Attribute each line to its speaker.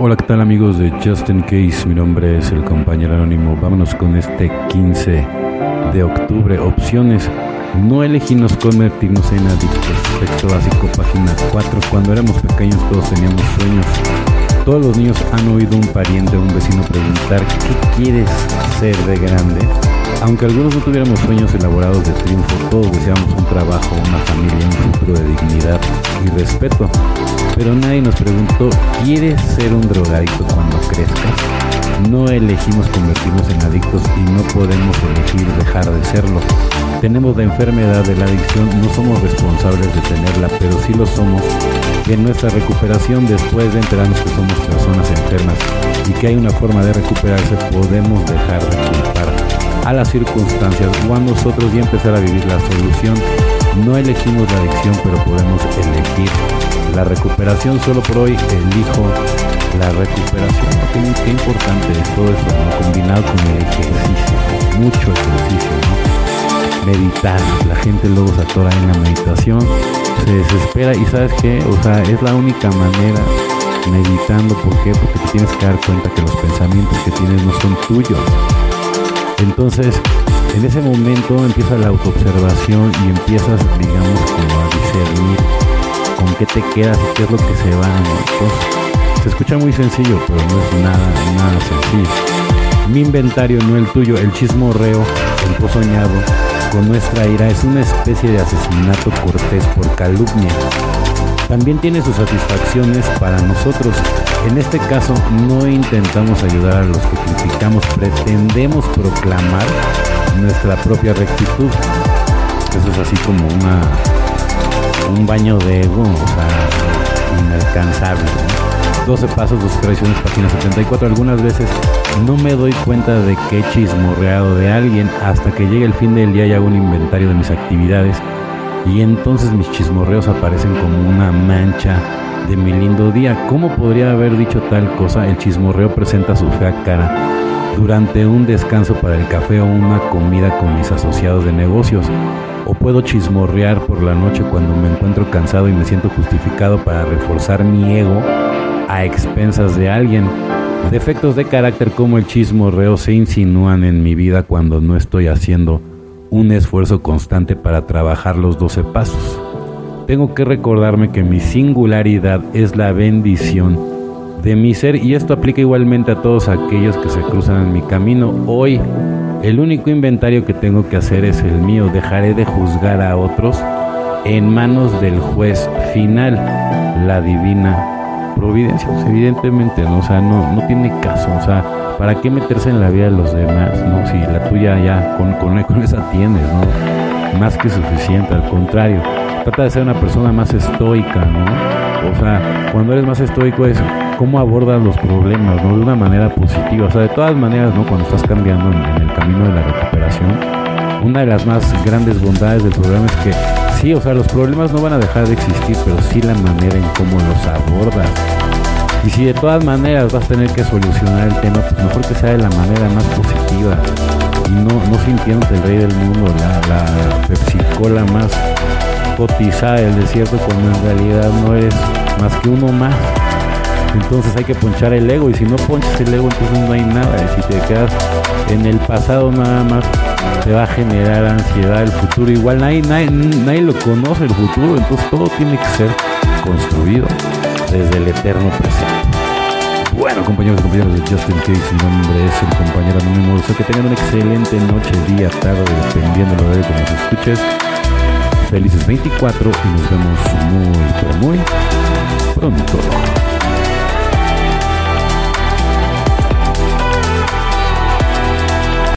Speaker 1: Hola, ¿qué tal amigos de Justin Case? Mi nombre es el compañero anónimo. Vámonos con este 15 de octubre. Opciones. No elegimos convertirnos en adictos. Texto básico, página 4. Cuando éramos pequeños todos teníamos sueños. Todos los niños han oído un pariente o un vecino preguntar ¿qué quieres ser de grande? Aunque algunos no tuviéramos sueños elaborados de triunfo, todos deseamos un trabajo, una familia, un futuro de dignidad y respeto. Pero nadie nos preguntó, ¿quieres ser un drogadicto cuando crezcas? No elegimos convertirnos en adictos y no podemos elegir dejar de serlo. Tenemos la enfermedad de la adicción, no somos responsables de tenerla, pero sí lo somos en nuestra recuperación después de enterarnos que somos personas enfermas y que hay una forma de recuperarse, podemos dejar de culpar a las circunstancias o a nosotros y empezar a vivir la solución. No elegimos la adicción, pero podemos elegir la recuperación. Solo por hoy elijo la recuperación. Qué, qué importante es todo eso, combinado con el ejercicio, mucho ejercicio. Meditar, la gente luego se atora en la meditación, se desespera y sabes que, o sea, es la única manera meditando. ¿Por qué? Porque te tienes que dar cuenta que los pensamientos que tienes no son tuyos entonces, en ese momento empieza la autoobservación y empiezas, digamos, como a discernir con qué te quedas y qué es lo que se va. Entonces, se escucha muy sencillo, pero no es nada, nada sencillo. Mi inventario, no el tuyo, el chismorreo, el soñado, con nuestra ira, es una especie de asesinato cortés por calumnia. También tiene sus satisfacciones para nosotros en este caso no intentamos ayudar a los que criticamos, pretendemos proclamar nuestra propia rectitud. Eso es así como una un baño de ego, o sea, inalcanzable. 12 pasos, dos tradiciones, página 74. Algunas veces no me doy cuenta de que he chismorreado de alguien hasta que llegue el fin del día y hago un inventario de mis actividades y entonces mis chismorreos aparecen como una mancha de mi lindo día. ¿Cómo podría haber dicho tal cosa? El chismorreo presenta su fea cara durante un descanso para el café o una comida con mis asociados de negocios. O puedo chismorrear por la noche cuando me encuentro cansado y me siento justificado para reforzar mi ego a expensas de alguien. Defectos de carácter como el chismorreo se insinúan en mi vida cuando no estoy haciendo un esfuerzo constante para trabajar los 12 pasos tengo que recordarme que mi singularidad es la bendición de mi ser y esto aplica igualmente a todos aquellos que se cruzan en mi camino. Hoy el único inventario que tengo que hacer es el mío. Dejaré de juzgar a otros en manos del juez final, la divina providencia. Pues, evidentemente, ¿no? O sea, no, no tiene caso. O sea, ¿para qué meterse en la vida de los demás? ¿no? Si la tuya ya con, con, con esa tienes, ¿no? Más que suficiente, al contrario trata de ser una persona más estoica, ¿no? O sea, cuando eres más estoico es cómo abordas los problemas, ¿no? De una manera positiva. O sea, de todas maneras, ¿no? Cuando estás cambiando en, el camino de la recuperación, una de las más grandes bondades del programa es que sí, o sea, los problemas no van a dejar de existir, pero sí la manera en cómo los abordas. Y si de todas maneras vas a tener que solucionar el tema, pues mejor que sea de la manera más positiva. No, no sintiéndote el rey del mundo, la, la más cotizada del desierto cuando en realidad no eres más que uno más. Entonces hay que ponchar el ego y si no ponchas el ego entonces no hay nada. Y si te quedas en el pasado nada más te va a generar ansiedad el futuro. Igual nadie, nadie, nadie lo conoce el futuro, entonces todo tiene que ser construido desde el eterno presente. Bueno, compañeros y compañeros de Justin Case, mi nombre es el compañero anónimo. Deseo que tengan una excelente noche, día, tarde, dependiendo de lo que nos escuches. Felices 24 y nos vemos muy, muy pronto.